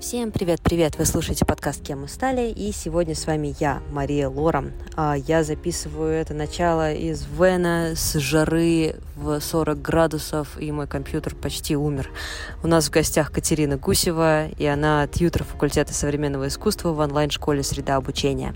Всем привет-привет! Вы слушаете подкаст «Кем мы стали?» и сегодня с вами я, Мария Лора. Я записываю это начало из Вена с жары в 40 градусов, и мой компьютер почти умер. У нас в гостях Катерина Гусева, и она тьютер факультета современного искусства в онлайн-школе «Среда обучения».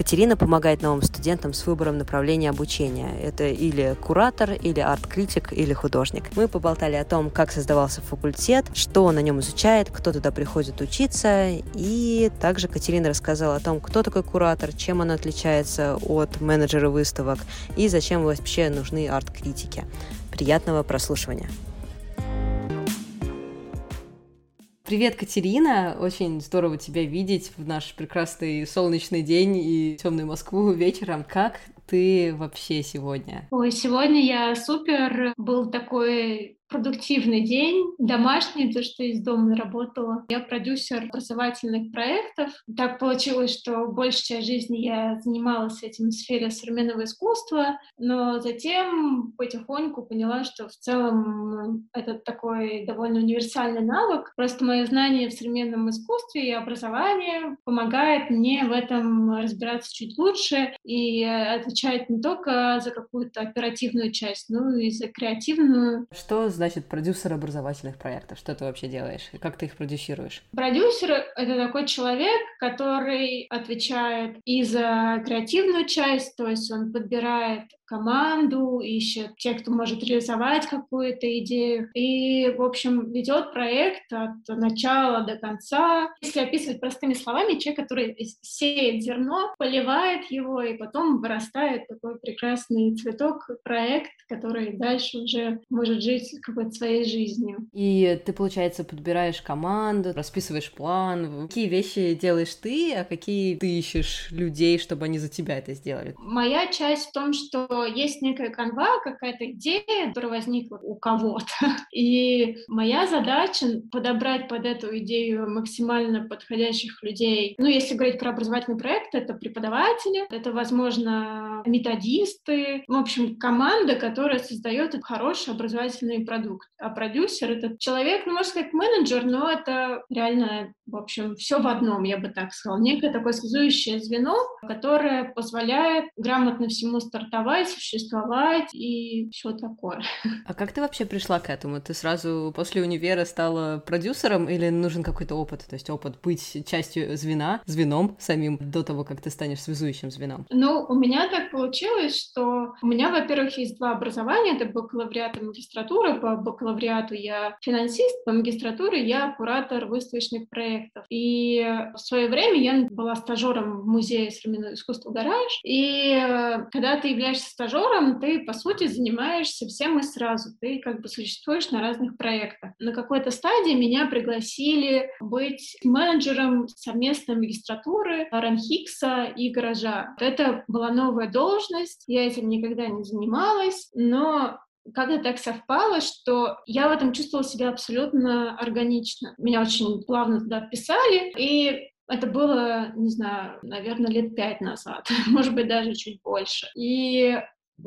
Катерина помогает новым студентам с выбором направления обучения. Это или куратор, или арт-критик, или художник. Мы поболтали о том, как создавался факультет, что на нем изучает, кто туда приходит учиться, и также Катерина рассказала о том, кто такой куратор, чем он отличается от менеджера выставок и зачем вообще нужны арт-критики. Приятного прослушивания! Привет, Катерина! Очень здорово тебя видеть в наш прекрасный солнечный день и темную Москву вечером. Как ты вообще сегодня? Ой, сегодня я супер. Был такой продуктивный день, домашний, то, что из дома работала. Я продюсер образовательных проектов. Так получилось, что большая часть жизни я занималась этим в сфере современного искусства, но затем потихоньку поняла, что в целом это такой довольно универсальный навык. Просто мое знание в современном искусстве и образовании помогает мне в этом разбираться чуть лучше и отвечать не только за какую-то оперативную часть, но и за креативную. Что значит продюсер образовательных проектов? Что ты вообще делаешь? И как ты их продюсируешь? Продюсер — это такой человек, который отвечает и за креативную часть, то есть он подбирает команду, ищет тех, кто может реализовать какую-то идею. И, в общем, ведет проект от начала до конца. Если описывать простыми словами, человек, который сеет зерно, поливает его, и потом вырастает такой прекрасный цветок, проект, который дальше уже может жить какой-то своей жизнью. И ты, получается, подбираешь команду, расписываешь план. Какие вещи делаешь ты, а какие ты ищешь людей, чтобы они за тебя это сделали? Моя часть в том, что есть некая канва, какая-то идея, которая возникла у кого-то. И моя задача подобрать под эту идею максимально подходящих людей. Ну, если говорить про образовательный проект, это преподаватели, это, возможно, методисты, в общем, команда, которая создает хороший образовательный продукт. А продюсер — это человек, ну, можно сказать, менеджер, но это реально, в общем, все в одном, я бы так сказала. Некое такое связующее звено, которое позволяет грамотно всему стартовать, существовать и все такое. А как ты вообще пришла к этому? Ты сразу после универа стала продюсером или нужен какой-то опыт? То есть опыт быть частью звена, звеном самим до того, как ты станешь связующим звеном? Ну, у меня так получилось, что у меня, во-первых, есть два образования. Это бакалавриат и магистратура. По бакалавриату я финансист, по магистратуре я куратор выставочных проектов. И в свое время я была стажером в Музее современного искусства «Гараж». И э, когда ты являешься стажером ты, по сути, занимаешься всем и сразу. Ты как бы существуешь на разных проектах. На какой-то стадии меня пригласили быть менеджером совместной магистратуры Ранхикса и гаража. Это была новая должность, я этим никогда не занималась, но как-то так совпало, что я в этом чувствовала себя абсолютно органично. Меня очень плавно туда вписали, и это было, не знаю, наверное, лет пять назад, может быть, даже чуть больше. И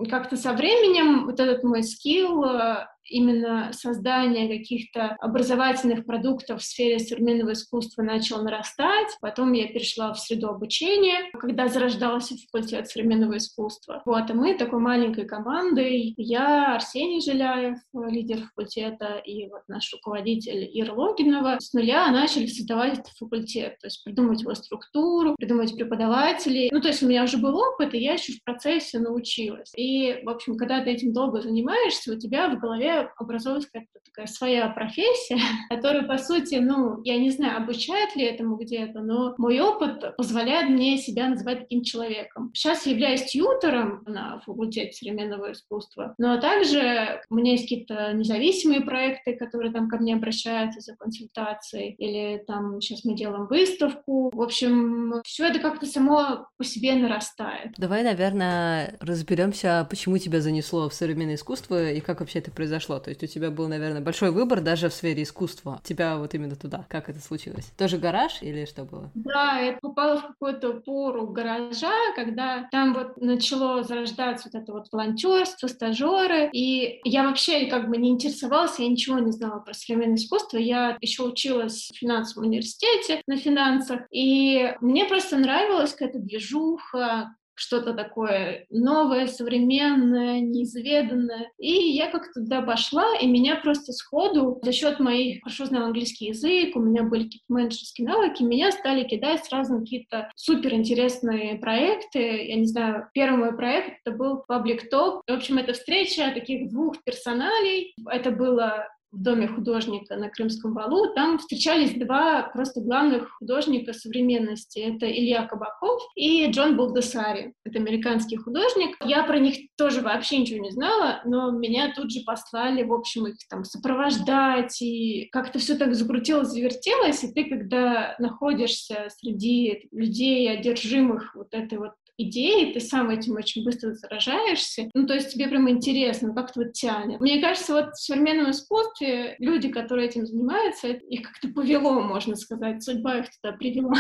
как-то со временем вот этот мой скилл э, именно создание каких-то образовательных продуктов в сфере современного искусства начало нарастать. Потом я перешла в среду обучения, когда зарождался факультет современного искусства. Вот, и мы такой маленькой командой, я, Арсений Жиляев, лидер факультета, и вот наш руководитель Ира Логинова, с нуля начали создавать этот факультет, то есть придумать его структуру, придумать преподавателей. Ну, то есть у меня уже был опыт, и я еще в процессе научилась. И, в общем, когда ты этим долго занимаешься, у тебя в голове образовывается какая-то такая своя профессия, которая, по сути, ну, я не знаю, обучает ли этому где-то, но мой опыт позволяет мне себя называть таким человеком. Сейчас я являюсь тьютором на факультете современного искусства, но также у меня есть какие-то независимые проекты, которые там ко мне обращаются за консультацией, или там сейчас мы делаем выставку. В общем, все это как-то само по себе нарастает. Давай, наверное, разберемся, почему тебя занесло в современное искусство и как вообще это произошло произошло? То есть у тебя был, наверное, большой выбор даже в сфере искусства. Тебя вот именно туда. Как это случилось? Тоже гараж или что было? Да, я попала в какую-то пору гаража, когда там вот начало зарождаться вот это вот волонтерство, стажеры, и я вообще как бы не интересовалась, я ничего не знала про современное искусство. Я еще училась в финансовом университете на финансах, и мне просто нравилась какая-то движуха, что-то такое новое, современное, неизведанное. И я как-то туда пошла, и меня просто сходу, за счет моих, хорошо знала английский язык, у меня были какие-то менеджерские навыки, меня стали кидать сразу какие-то суперинтересные проекты. Я не знаю, первый мой проект это был Public Talk. В общем, это встреча таких двух персоналей. Это было в доме художника на Крымском валу, там встречались два просто главных художника современности. Это Илья Кабаков и Джон Болдесари. Это американский художник. Я про них тоже вообще ничего не знала, но меня тут же послали, в общем, их там сопровождать, и как-то все так закрутилось, завертелось, и ты, когда находишься среди людей, одержимых вот этой вот идеи, ты сам этим очень быстро заражаешься. Ну, то есть тебе прям интересно, как это вот тянет. Мне кажется, вот в современном искусстве люди, которые этим занимаются, их как-то повело, можно сказать, судьба их туда привела.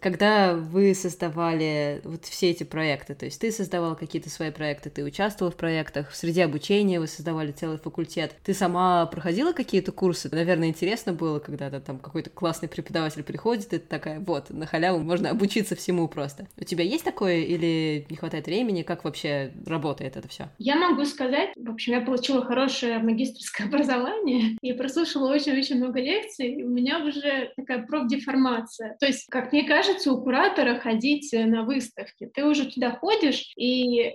Когда вы создавали вот все эти проекты, то есть ты создавал какие-то свои проекты, ты участвовал в проектах, в среде обучения вы создавали целый факультет, ты сама проходила какие-то курсы? Наверное, интересно было, когда там какой-то классный преподаватель приходит, и ты такая, вот, на халяву можно обучиться всему просто. У тебя есть такое или не хватает времени? Как вообще работает это все? Я могу сказать, в общем, я получила хорошее магистрское образование и прослушала очень-очень много лекций, и у меня уже такая профдеформация. То есть, как мне кажется, у куратора ходить на выставки. Ты уже туда ходишь, и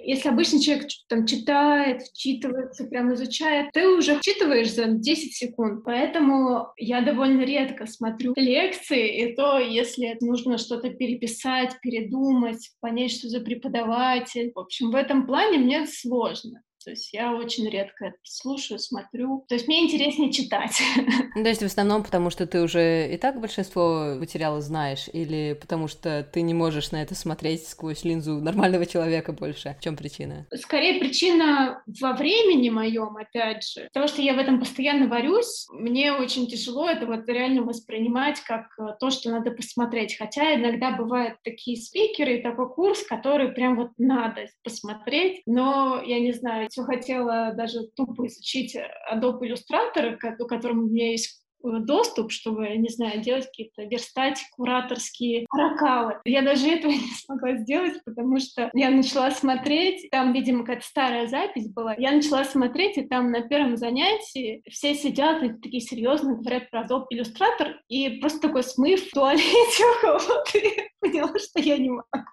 если обычный человек там читает, вчитывается, прям изучает, ты уже вчитываешь за 10 секунд. Поэтому я довольно редко смотрю лекции, и то, если нужно что-то переписать, передумать, понять, что за преподаватель. В общем, в этом плане мне сложно. То есть я очень редко это слушаю, смотрю. То есть мне интереснее читать. Ну, то есть в основном потому, что ты уже и так большинство материала знаешь, или потому что ты не можешь на это смотреть сквозь линзу нормального человека больше? В чем причина? Скорее причина во времени моем, опять же. Потому что я в этом постоянно варюсь. Мне очень тяжело это вот реально воспринимать как э, то, что надо посмотреть. Хотя иногда бывают такие спикеры, такой курс, который прям вот надо посмотреть. Но, я не знаю, все хотела даже тупо изучить Adobe Illustrator, к которому у меня есть э, доступ, чтобы, не знаю, делать какие-то, верстать кураторские ракалы. Я даже этого не смогла сделать, потому что я начала смотреть, там, видимо, какая-то старая запись была, я начала смотреть, и там на первом занятии все сидят и такие серьезно говорят про Adobe Illustrator, и просто такой смыв в туалете у кого-то, поняла, что я не могу.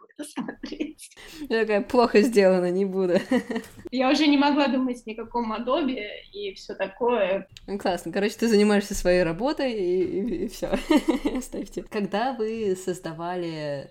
Я такая, плохо сделано, не буду. Я уже не могла думать ни о каком Adobe и все такое. Ну, классно. Короче, ты занимаешься своей работой и, и, и все. Ставьте. Когда вы создавали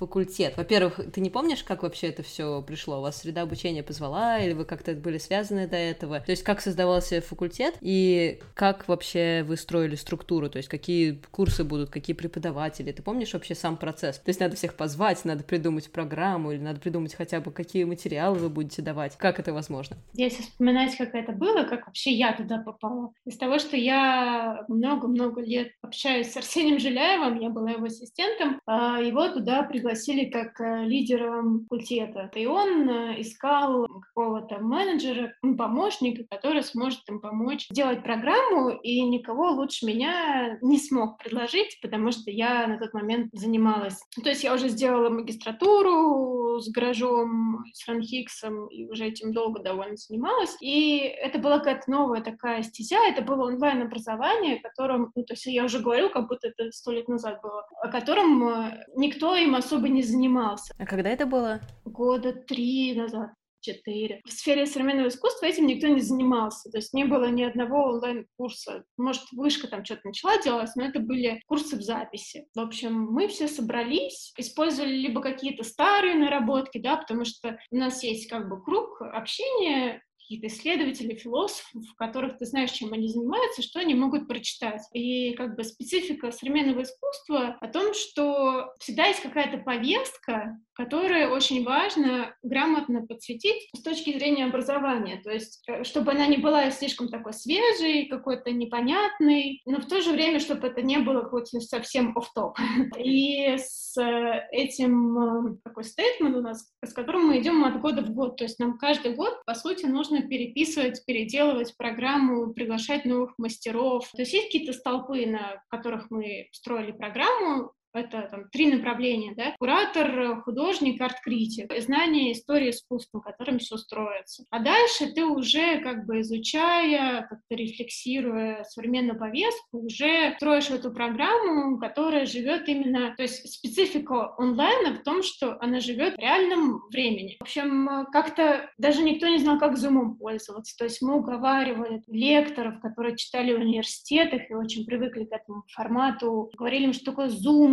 факультет? Во-первых, ты не помнишь, как вообще это все пришло? У вас среда обучения позвала, или вы как-то были связаны до этого? То есть как создавался факультет, и как вообще вы строили структуру? То есть какие курсы будут, какие преподаватели? Ты помнишь вообще сам процесс? То есть надо всех позвать, надо придумать программу, или надо придумать хотя бы, какие материалы вы будете давать? Как это возможно? Если вспоминать, как это было, как вообще я туда попала. Из того, что я много-много лет общаюсь с Арсением Жиляевым, я была его ассистентом, а его туда пригласили пригласили как э, лидера факультета. И он э, искал какого-то менеджера, помощника, который сможет им помочь делать программу, и никого лучше меня не смог предложить, потому что я на тот момент занималась. То есть я уже сделала магистратуру с гаражом, с Ранхиксом, и уже этим долго довольно занималась. И это была какая-то новая такая стезя, это было онлайн-образование, которым, ну, то есть я уже говорю, как будто это сто лет назад было, о котором э, никто им особо особо не занимался. А когда это было? Года три назад четыре. В сфере современного искусства этим никто не занимался. То есть не было ни одного онлайн-курса. Может, вышка там что-то начала делать, но это были курсы в записи. В общем, мы все собрались, использовали либо какие-то старые наработки, да, потому что у нас есть как бы круг общения какие-то исследователи, философы, в которых ты знаешь, чем они занимаются, что они могут прочитать. И как бы специфика современного искусства о том, что всегда есть какая-то повестка, которые очень важно грамотно подсветить с точки зрения образования, то есть э, чтобы она не была слишком такой свежей, какой-то непонятной, но в то же время, чтобы это не было какой-то совсем оф-топ. И с этим э, такой стейтмент у нас, с которым мы идем от года в год, то есть нам каждый год, по сути, нужно переписывать, переделывать программу, приглашать новых мастеров. То есть есть какие-то столпы, на которых мы строили программу, это там три направления, да, куратор, художник, арт-критик, знание истории искусства, на котором все строится. А дальше ты уже как бы изучая, как-то рефлексируя современную повестку, уже строишь эту программу, которая живет именно, то есть специфика онлайна в том, что она живет в реальном времени. В общем, как-то даже никто не знал, как Zoom пользоваться, то есть мы уговаривали лекторов, которые читали в университетах и очень привыкли к этому формату, говорили им, что такое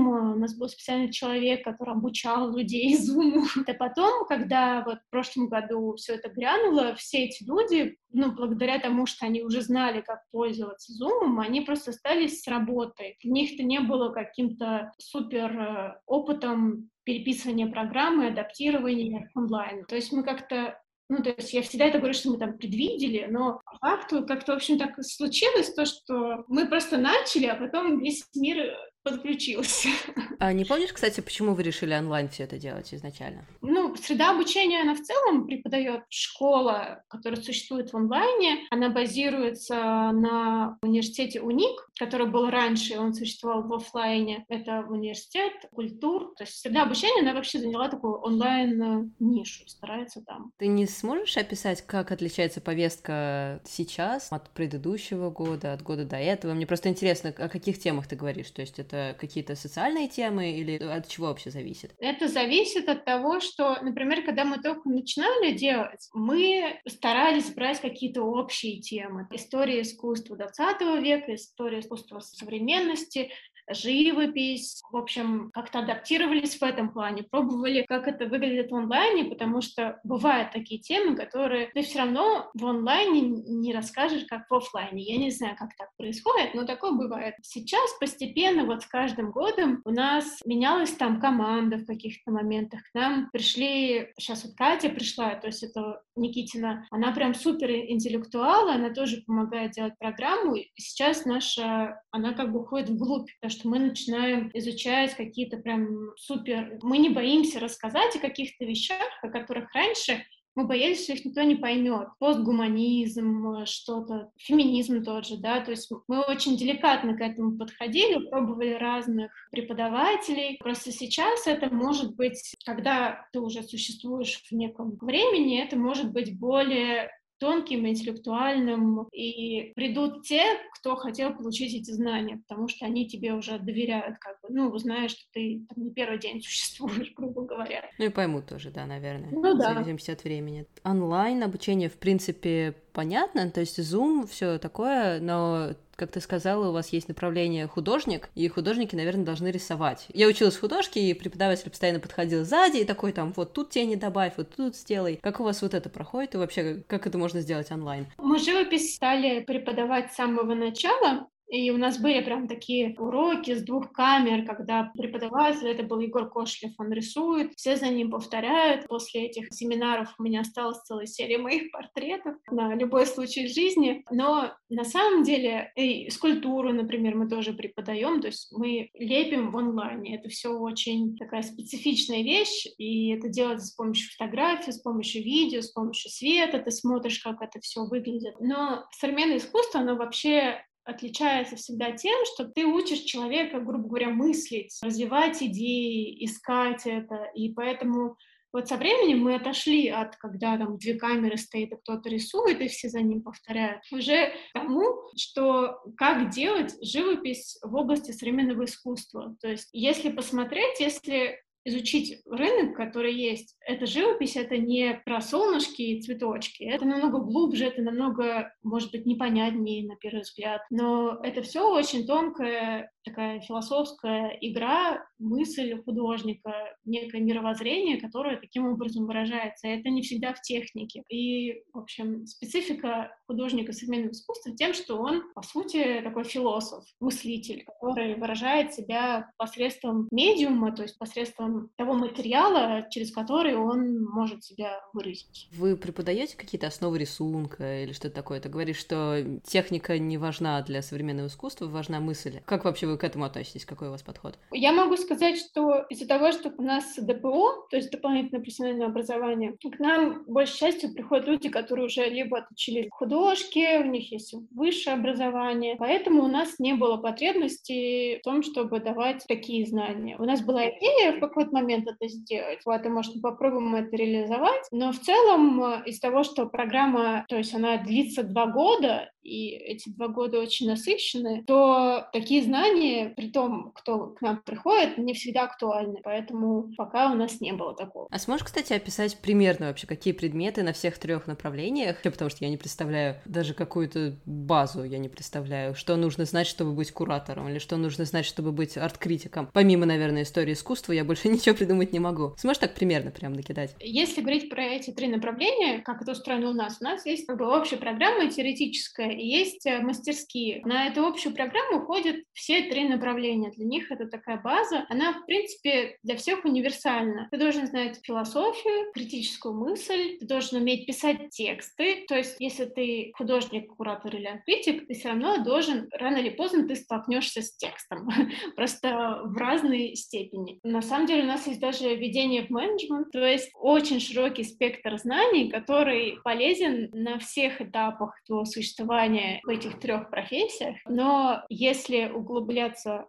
Zoom, у нас был специальный человек, который обучал людей Zoom. А потом, когда вот в прошлом году все это грянуло, все эти люди, ну, благодаря тому, что они уже знали, как пользоваться Zoom, они просто остались с работой. Для них это не было каким-то супер э, опытом переписывания программы, адаптирования онлайн. То есть мы как-то ну, то есть я всегда это говорю, что мы там предвидели, но по факту как-то, в общем, так случилось то, что мы просто начали, а потом весь мир подключился. А не помнишь, кстати, почему вы решили онлайн все это делать изначально? Ну, среда обучения, она в целом преподает школа, которая существует в онлайне. Она базируется на университете УНИК, который был раньше, он существовал в офлайне. Это университет культур. То есть среда обучения, она вообще заняла такую онлайн-нишу, старается там. Ты не сможешь описать, как отличается повестка сейчас от предыдущего года, от года до этого? Мне просто интересно, о каких темах ты говоришь. То есть это это какие-то социальные темы или от чего вообще зависит? Это зависит от того, что, например, когда мы только начинали делать, мы старались брать какие-то общие темы. История искусства 20 века, история искусства современности, живопись, в общем, как-то адаптировались в этом плане, пробовали, как это выглядит в онлайне, потому что бывают такие темы, которые ты все равно в онлайне не расскажешь, как в офлайне. Я не знаю, как так происходит, но такое бывает. Сейчас постепенно, вот с каждым годом у нас менялась там команда в каких-то моментах. К нам пришли, сейчас вот Катя пришла, то есть это Никитина, она прям супер интеллектуал, она тоже помогает делать программу. И сейчас наша, она как бы уходит вглубь, потому что мы начинаем изучать какие-то прям супер... Мы не боимся рассказать о каких-то вещах, о которых раньше мы боялись, что их никто не поймет. Постгуманизм, что-то, феминизм тот же, да, то есть мы очень деликатно к этому подходили, пробовали разных преподавателей. Просто сейчас это может быть, когда ты уже существуешь в неком времени, это может быть более тонким, интеллектуальным, и придут те, кто хотел получить эти знания, потому что они тебе уже доверяют, как бы, ну, знаешь, что ты там, не первый день существуешь, грубо говоря. Ну и поймут тоже, да, наверное. Ну да. В зависимости от времени. Онлайн обучение, в принципе, понятно, то есть Zoom, все такое, но как ты сказала, у вас есть направление художник, и художники, наверное, должны рисовать. Я училась в художке, и преподаватель постоянно подходил сзади и такой там, вот тут тени добавь, вот тут сделай. Как у вас вот это проходит, и вообще, как это можно сделать онлайн? Мы живопись стали преподавать с самого начала, и у нас были прям такие уроки с двух камер, когда преподаватель, это был Егор Кошлев, он рисует, все за ним повторяют. После этих семинаров у меня осталась целая серия моих портретов на любой случай жизни. Но на самом деле и скульптуру, например, мы тоже преподаем, то есть мы лепим в онлайне. Это все очень такая специфичная вещь, и это делается с помощью фотографий, с помощью видео, с помощью света, ты смотришь, как это все выглядит. Но современное искусство, оно вообще отличается всегда тем, что ты учишь человека, грубо говоря, мыслить, развивать идеи, искать это, и поэтому вот со временем мы отошли от, когда там две камеры стоит, и кто-то рисует, и все за ним повторяют, уже к тому, что как делать живопись в области современного искусства. То есть если посмотреть, если изучить рынок, который есть. Это живопись, это не про солнышки и цветочки. Это намного глубже, это намного, может быть, непонятнее на первый взгляд. Но это все очень тонкая такая философская игра, мысль художника, некое мировоззрение, которое таким образом выражается. И это не всегда в технике. И, в общем, специфика художника современного искусства тем, что он, по сути, такой философ, мыслитель, который выражает себя посредством медиума, то есть посредством того материала, через который он может себя выразить. Вы преподаете какие-то основы рисунка или что-то такое? Ты говоришь, что техника не важна для современного искусства, важна мысль. Как вообще вы к этому относитесь? Какой у вас подход? Я могу сказать, что из-за того, что у нас ДПО, то есть дополнительное профессиональное образование, к нам большей частью приходят люди, которые уже либо отучились художки, у них есть высшее образование, поэтому у нас не было потребности в том, чтобы давать такие знания. У нас была идея в какой-то момент это сделать, вот, и, может, попробуем это реализовать, но в целом э, из того, что программа, то есть она длится два года, и эти два года очень насыщены, то такие знания, при том, кто к нам приходит, не всегда актуальны, поэтому пока у нас не было такого. А сможешь, кстати, описать примерно вообще, какие предметы на всех трех направлениях? Потому что я не представляю даже какую-то базу, я не представляю, что нужно знать, чтобы быть куратором, или что нужно знать, чтобы быть арт-критиком. Помимо, наверное, истории искусства, я больше ничего придумать не могу. Сможешь так примерно прям накидать? Если говорить про эти три направления, как это устроено у нас, у нас есть как бы общая программа теоретическая, и есть э, мастерские. На эту общую программу ходят все три направления. Для них это такая база. Она, в принципе, для всех универсальна. Ты должен знать философию, критическую мысль, ты должен уметь писать тексты. То есть, если ты художник, куратор или критик, ты все равно должен, рано или поздно ты столкнешься с текстом. Просто в разной степени. На самом деле у нас есть даже введение в менеджмент, то есть очень широкий спектр знаний, который полезен на всех этапах твоего существования в этих трех профессиях, но если углубляться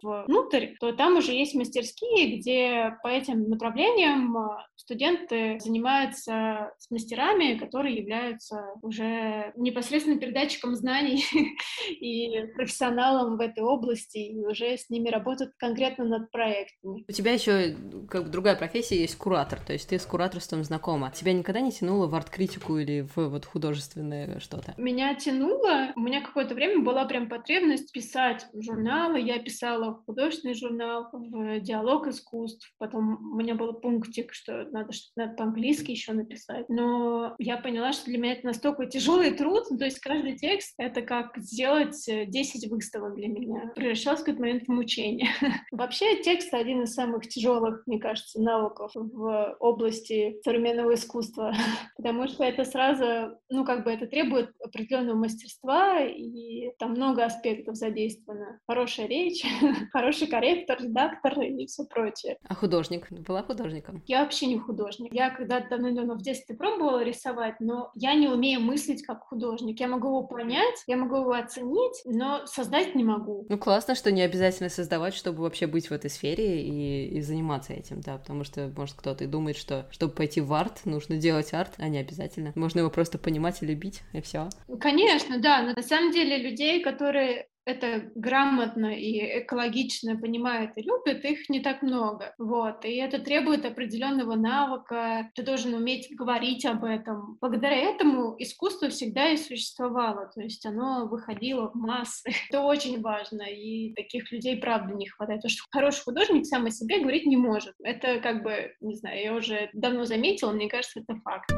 внутрь, то там уже есть мастерские, где по этим направлениям а, студенты занимаются с мастерами, которые являются уже непосредственно передатчиком знаний и профессионалом в этой области, и уже с ними работают конкретно над проектами. У тебя еще как бы другая профессия есть куратор, то есть ты с кураторством знакома. Тебя никогда не тянуло в арт-критику или в вот художественное что-то? Меня тянуло, у меня какое-то время была прям потребность писать журналы. Я писала в художественный журнал, в диалог искусств. Потом у меня был пунктик, что надо что-то по-английски еще написать. Но я поняла, что для меня это настолько тяжелый труд. То есть каждый текст — это как сделать 10 э, выставок для меня. Превращался в какой-то момент в мучение. Вообще текст — один из самых тяжелых, мне кажется, навыков в области современного искусства. Потому что это сразу, ну как бы это требует определенного мастерства, и там много аспектов задействовано. Хорошая речь, хороший корректор, редактор и все прочее. А художник? Была художником? Я вообще не художник. Я когда-то давно в детстве пробовала рисовать, но я не умею мыслить как художник. Я могу его понять, я могу его оценить, но создать не могу. Ну, классно, что не обязательно создавать, чтобы вообще быть в этой сфере и, и заниматься этим, да, потому что, может, кто-то и думает, что чтобы пойти в арт, нужно делать арт, а не обязательно. Можно его просто понимать и любить, и все. Конечно, да, на самом деле людей, которые это грамотно и экологично понимают и любят, их не так много. Вот. И это требует определенного навыка. Ты должен уметь говорить об этом. Благодаря этому искусство всегда и существовало. То есть оно выходило в массы. Это очень важно. И таких людей, правда, не хватает. Потому что хороший художник сам о себе говорить не может. Это как бы, не знаю, я уже давно заметила, мне кажется, это факт.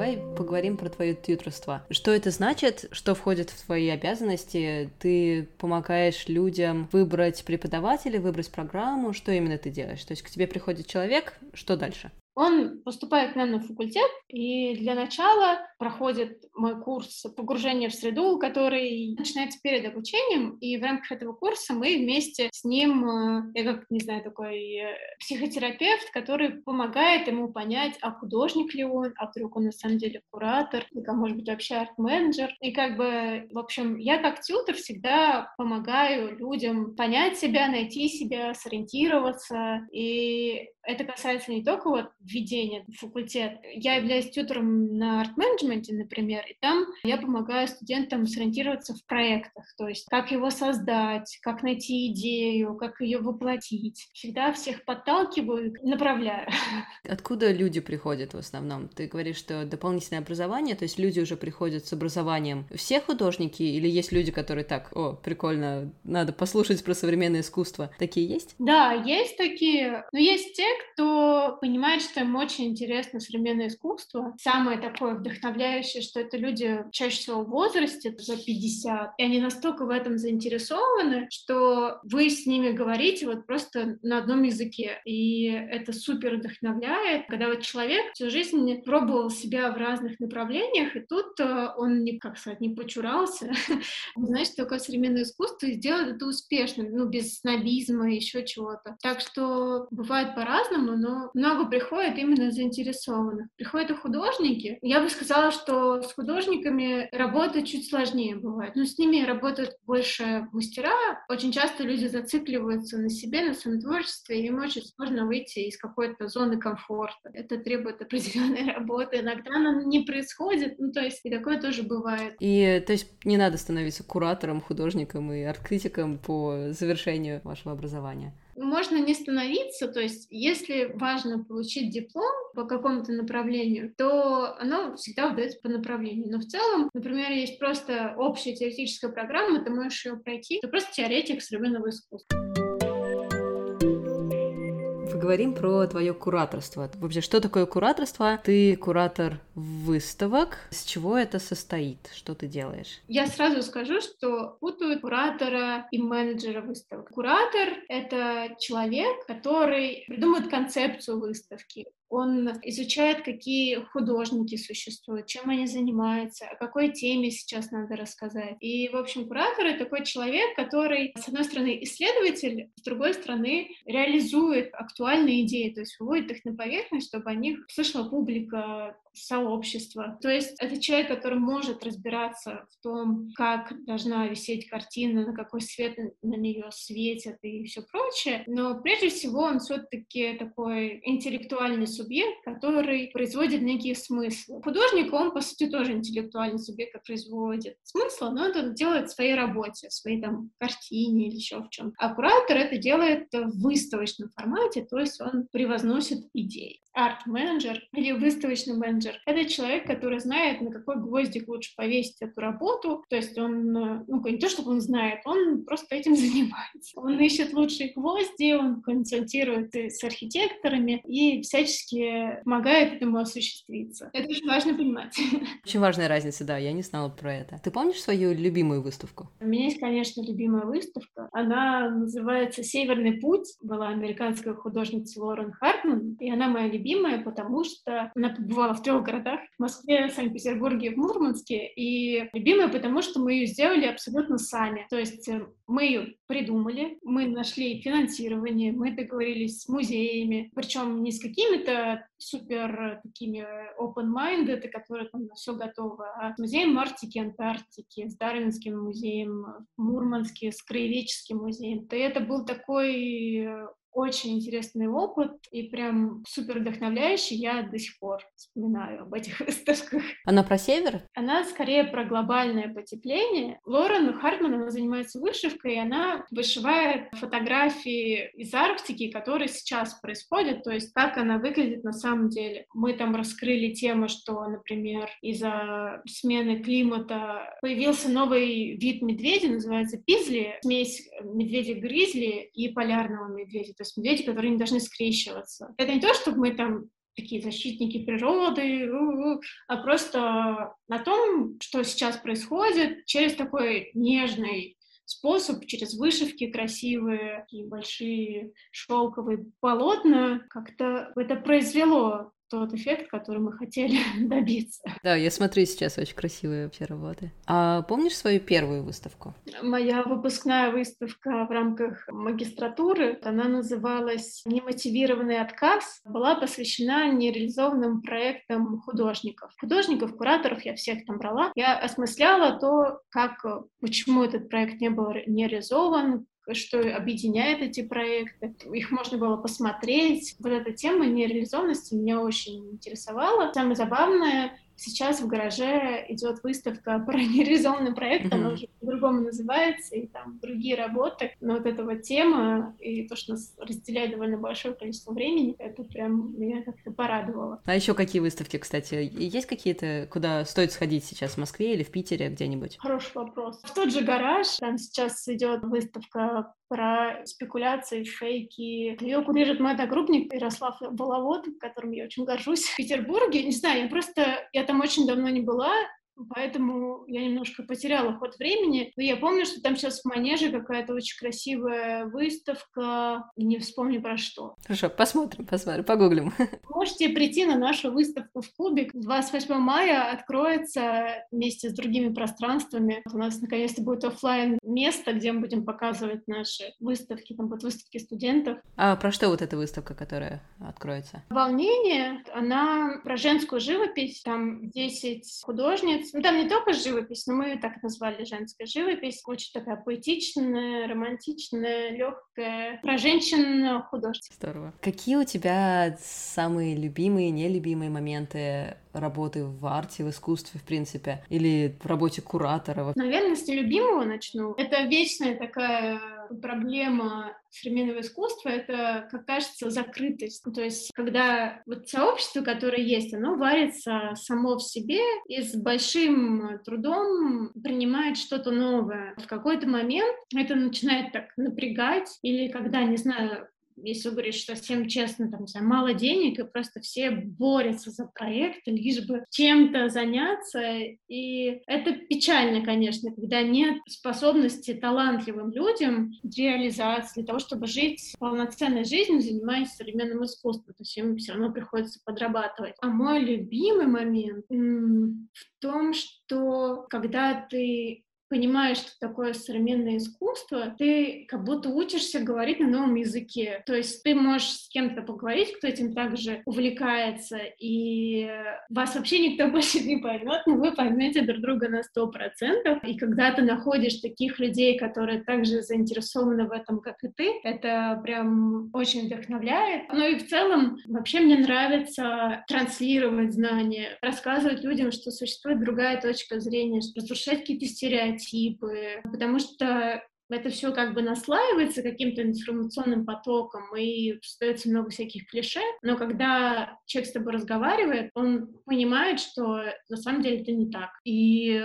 Давай поговорим про твое тьютерство. Что это значит? Что входит в твои обязанности? Ты помогаешь людям выбрать преподавателя, выбрать программу? Что именно ты делаешь? То есть к тебе приходит человек, что дальше? Он поступает к нам на факультет и для начала проходит мой курс погружения в среду, который начинается перед обучением, и в рамках этого курса мы вместе с ним, э, я как, не знаю, такой э, психотерапевт, который помогает ему понять, а художник ли он, а вдруг он на самом деле куратор, или, а может быть, вообще арт-менеджер. И как бы, в общем, я как тьютер всегда помогаю людям понять себя, найти себя, сориентироваться, и это касается не только вот введения в факультет. Я являюсь тьютором на арт-менеджменте, например, и там я помогаю студентам сориентироваться в проектах, то есть как его создать, как найти идею, как ее воплотить. Всегда всех подталкиваю, направляю. Откуда люди приходят в основном? Ты говоришь, что дополнительное образование, то есть люди уже приходят с образованием. Все художники или есть люди, которые так, о, прикольно, надо послушать про современное искусство. Такие есть? Да, есть такие. Но есть те, кто понимает, что им очень интересно современное искусство. Самое такое вдохновляющее, что это люди чаще всего в возрасте, за 50, и они настолько в этом заинтересованы, что вы с ними говорите вот просто на одном языке. И это супер вдохновляет, когда вот человек всю жизнь пробовал себя в разных направлениях, и тут э, он, не, как сказать, не почурался, знаешь, такое современное искусство и сделать это успешно, ну, без снобизма, еще чего-то. Так что бывает по-разному, но много приходит именно заинтересованных. Приходят и художники. Я бы сказала, что с художниками работать чуть сложнее бывает. Но с ними работают больше мастера. Очень часто люди зацикливаются на себе, на своем творчестве, и им очень сложно выйти из какой-то зоны комфорта. Это требует определенной работы. Иногда она не происходит, ну, то есть и такое тоже бывает. И, то есть, не надо становиться куратором, художником и арт-критиком по завершению вашего образования? Можно не становиться, то есть если важно получить диплом по какому-то направлению, то оно всегда выдается по направлению. Но в целом, например, есть просто общая теоретическая программа, ты можешь ее пройти, ты просто теоретик современного искусства поговорим про твое кураторство. Вообще, что такое кураторство? Ты куратор выставок. С чего это состоит? Что ты делаешь? Я сразу скажу, что путают куратора и менеджера выставок. Куратор — это человек, который придумывает концепцию выставки он изучает, какие художники существуют, чем они занимаются, о какой теме сейчас надо рассказать. И, в общем, куратор — такой человек, который, с одной стороны, исследователь, с другой стороны, реализует актуальные идеи, то есть выводит их на поверхность, чтобы о них слышала публика, сообщества. То есть это человек, который может разбираться в том, как должна висеть картина, на какой свет на нее светят и все прочее. Но прежде всего он все-таки такой интеллектуальный субъект, который производит некие смыслы. Художник, он, по сути, тоже интеллектуальный субъект, который производит смыслы, но это делает в своей работе, в своей там картине или еще в чем. А куратор это делает в выставочном формате, то есть он превозносит идеи. Арт-менеджер или выставочный менеджер — это человек, который знает, на какой гвоздик лучше повесить эту работу. То есть он, ну, не то, чтобы он знает, он просто этим занимается. Он ищет лучшие гвозди, он консультирует с архитекторами и всячески помогает этому осуществиться. Это очень важно понимать. Очень важная разница, да, я не знала про это. Ты помнишь свою любимую выставку? У меня есть, конечно, любимая выставка. Она называется «Северный путь». Была американская художница Лорен Хартман, и она моя любимая, потому что она побывала в трех городах, в Москве, Санкт-Петербурге, в Мурманске, и любимая, потому что мы ее сделали абсолютно сами. То есть э, мы ее придумали, мы нашли финансирование, мы договорились с музеями, причем не с какими-то супер такими open-minded, которые там все готово, а с музеем Арктики, Антарктики, с Дарвинским музеем в Мурманске, с Краеведческим музеем. И это был такой э, очень интересный опыт и прям супер вдохновляющий. Я до сих пор вспоминаю об этих выставках. Она про север? Она скорее про глобальное потепление. Лорен Хартман, она занимается вышивкой, и она вышивает фотографии из Арктики, которые сейчас происходят, то есть как она выглядит на самом деле. Мы там раскрыли тему, что, например, из-за смены климата появился новый вид медведя, называется пизли, смесь медведя-гризли и полярного медведя то есть медведи, которые не должны скрещиваться. Это не то, чтобы мы там такие защитники природы, а просто на том, что сейчас происходит, через такой нежный способ, через вышивки красивые и большие шелковые полотна, как-то это произвело тот эффект, который мы хотели добиться. Да, я смотрю сейчас очень красивые вообще работы. А помнишь свою первую выставку? Моя выпускная выставка в рамках магистратуры, она называлась «Немотивированный отказ», была посвящена нереализованным проектам художников. Художников, кураторов, я всех там брала. Я осмысляла то, как, почему этот проект не был не реализован, что объединяет эти проекты. Их можно было посмотреть. Вот эта тема нереализованности меня очень интересовала. Самое забавное, Сейчас в гараже идет выставка по нереализованным проектам, mm-hmm. она уже по-другому называется, и там другие работы. Но вот эта вот тема и то, что нас разделяет довольно большое количество времени, это прям меня как-то порадовало. А еще какие выставки, кстати? Есть какие-то, куда стоит сходить сейчас в Москве или в Питере где-нибудь? Хороший вопрос. В тот же гараж, там сейчас идет выставка про спекуляции, фейки. Ее курирует мой одногруппник Ярослав Баловод, которым я очень горжусь в Петербурге. Не знаю, я просто, я там очень давно не была, поэтому я немножко потеряла ход времени. Но я помню, что там сейчас в Манеже какая-то очень красивая выставка, не вспомню про что. Хорошо, посмотрим, посмотрим, погуглим. Можете прийти на нашу выставку в клубе. 28 мая откроется вместе с другими пространствами. У нас наконец-то будет офлайн место, где мы будем показывать наши выставки. Там будут выставки студентов. А про что вот эта выставка, которая откроется? Волнение, она про женскую живопись. Там 10 художниц, ну, там не только живопись, но мы так назвали женская живопись. Очень такая поэтичная, романтичная, легкая. Про женщин художеств. Здорово. Какие у тебя самые любимые, нелюбимые моменты работы в арте, в искусстве, в принципе, или в работе куратора? Наверное, с нелюбимого начну. Это вечная такая проблема современного искусства — это, как кажется, закрытость. То есть, когда вот сообщество, которое есть, оно варится само в себе и с большим трудом принимает что-то новое. В какой-то момент это начинает так напрягать, или когда, не знаю, если говорить совсем честно, там, знаю, мало денег, и просто все борются за проект, лишь бы чем-то заняться. И это печально, конечно, когда нет способности талантливым людям реализации для того, чтобы жить полноценной жизнью, занимаясь современным искусством. То есть им все равно приходится подрабатывать. А мой любимый момент в том, что когда ты понимаешь, что такое современное искусство, ты как будто учишься говорить на новом языке. То есть ты можешь с кем-то поговорить, кто этим также увлекается, и вас вообще никто больше не поймет, но вы поймете друг друга на сто процентов. И когда ты находишь таких людей, которые также заинтересованы в этом, как и ты, это прям очень вдохновляет. Ну и в целом вообще мне нравится транслировать знания, рассказывать людям, что существует другая точка зрения, разрушать какие-то стереотипы, стереотипы, потому что это все как бы наслаивается каким-то информационным потоком, и остается много всяких клише, но когда человек с тобой разговаривает, он понимает, что на самом деле это не так. И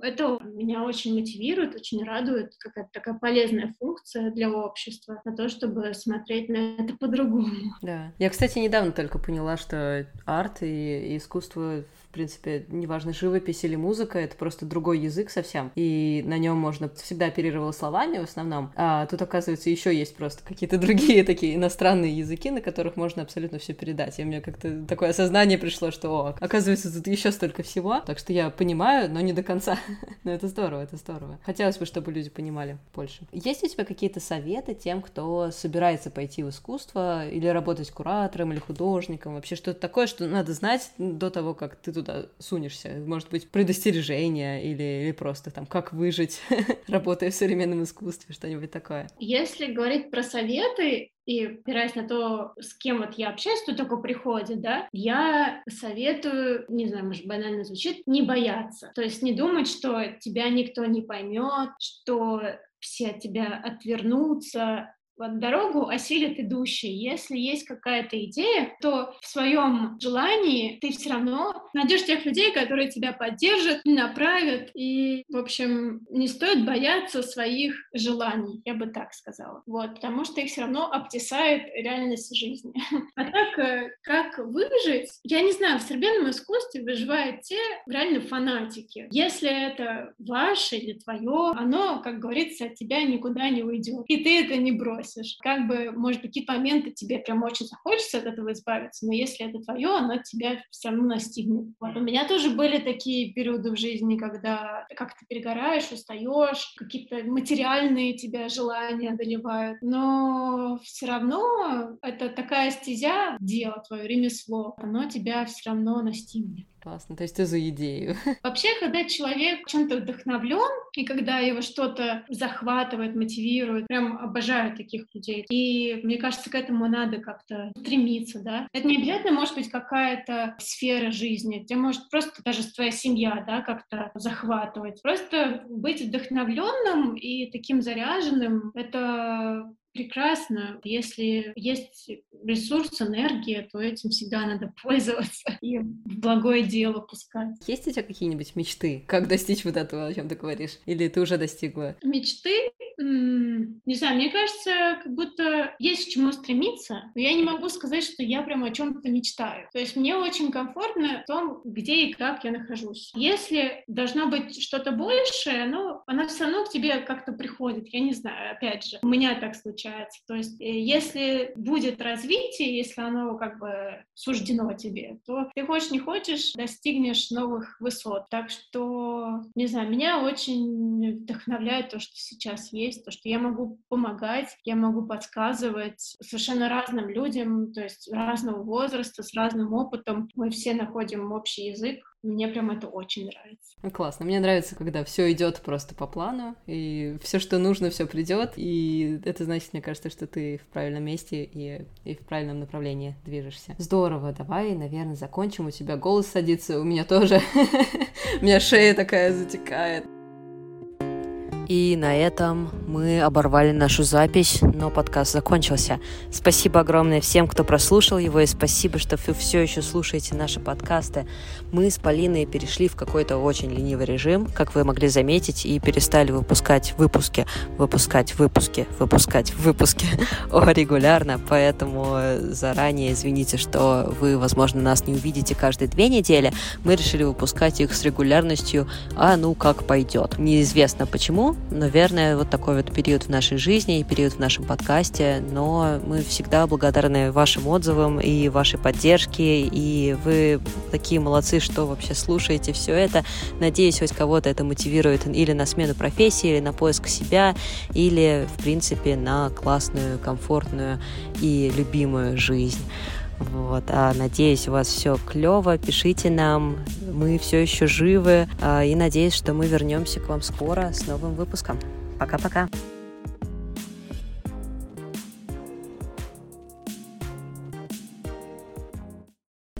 это меня очень мотивирует, очень радует, какая-то такая полезная функция для общества на то, чтобы смотреть на это по-другому. Да. Я, кстати, недавно только поняла, что арт и искусство в принципе, неважно, живопись или музыка, это просто другой язык совсем, и на нем можно всегда оперировала словами в основном, а тут, оказывается, еще есть просто какие-то другие такие иностранные языки, на которых можно абсолютно все передать, и мне как-то такое осознание пришло, что, о, оказывается, тут еще столько всего, так что я понимаю, но не до конца. но это здорово, это здорово. Хотелось бы, чтобы люди понимали больше. Есть у тебя какие-то советы тем, кто собирается пойти в искусство или работать куратором или художником, вообще что-то такое, что надо знать до того, как ты туда сунешься. Может быть, предостережение или, или просто там, как выжить, работая в современном искусстве, что-нибудь такое. Если говорить про советы, и опираясь на то, с кем вот я общаюсь, кто только приходит, да, я советую, не знаю, может, банально звучит, не бояться. То есть не думать, что тебя никто не поймет, что все от тебя отвернутся, вот дорогу осилит идущий. Если есть какая-то идея, то в своем желании ты все равно найдешь тех людей, которые тебя поддержат, направят. И, в общем, не стоит бояться своих желаний, я бы так сказала. Вот, потому что их все равно обтесает реальность жизни. А так, э, как выжить? Я не знаю, в современном искусстве выживают те реально фанатики. Если это ваше или твое, оно, как говорится, от тебя никуда не уйдет. И ты это не бросишь бросишь. Как бы, может, какие-то моменты тебе прям очень захочется от этого избавиться, но если это твое, оно тебя все равно настигнет. Вот. У меня тоже были такие периоды в жизни, когда как то перегораешь, устаешь, какие-то материальные тебя желания одолевают, но все равно это такая стезя, дело твое, ремесло, оно тебя все равно настигнет. Классно, то есть ты за идею. Вообще, когда человек чем-то вдохновлен, и когда его что-то захватывает, мотивирует, прям обожаю таких людей. И мне кажется, к этому надо как-то стремиться, да. Это не обязательно может быть какая-то сфера жизни, это может просто даже твоя семья, да, как-то захватывать. Просто быть вдохновленным и таким заряженным, это прекрасно. Если есть ресурс, энергия, то этим всегда надо пользоваться и в благое дело пускать. Есть у тебя какие-нибудь мечты? Как достичь вот этого, о чем ты говоришь? Или ты уже достигла? Мечты? Не знаю, мне кажется, как будто есть к чему стремиться, но я не могу сказать, что я прям о чем-то мечтаю. То есть мне очень комфортно в том, где и как я нахожусь. Если должно быть что-то большее, ну, она все равно к тебе как-то приходит. Я не знаю, опять же, у меня так случается. То есть э, если будет развитие, если оно как бы суждено тебе, то ты хочешь не хочешь, достигнешь новых высот. Так что, не знаю, меня очень вдохновляет то, что сейчас есть, то, что я могу помогать, я могу подсказывать совершенно разным людям, то есть разного возраста, с разным опытом. Мы все находим общий язык, мне прям это очень нравится. Ну, классно. Мне нравится, когда все идет просто по плану, и все, что нужно, все придет. И это значит, мне кажется, что ты в правильном месте и, и в правильном направлении движешься. Здорово, давай, наверное, закончим. У тебя голос садится, у меня тоже. У меня шея такая затекает. И на этом мы оборвали нашу запись, но подкаст закончился. Спасибо огромное всем, кто прослушал его, и спасибо, что вы все еще слушаете наши подкасты. Мы с Полиной перешли в какой-то очень ленивый режим, как вы могли заметить, и перестали выпускать выпуски, выпускать выпуски, выпускать выпуски регулярно, поэтому заранее извините, что вы, возможно, нас не увидите каждые две недели. Мы решили выпускать их с регулярностью, а ну как пойдет. Неизвестно почему, наверное, вот такой вот период в нашей жизни и период в нашем подкасте, но мы всегда благодарны вашим отзывам и вашей поддержке, и вы такие молодцы, что вообще слушаете все это. Надеюсь, хоть кого-то это мотивирует или на смену профессии, или на поиск себя, или, в принципе, на классную, комфортную и любимую жизнь. Вот, а надеюсь, у вас все клево. Пишите нам, мы все еще живы. А, и надеюсь, что мы вернемся к вам скоро с новым выпуском. Пока-пока.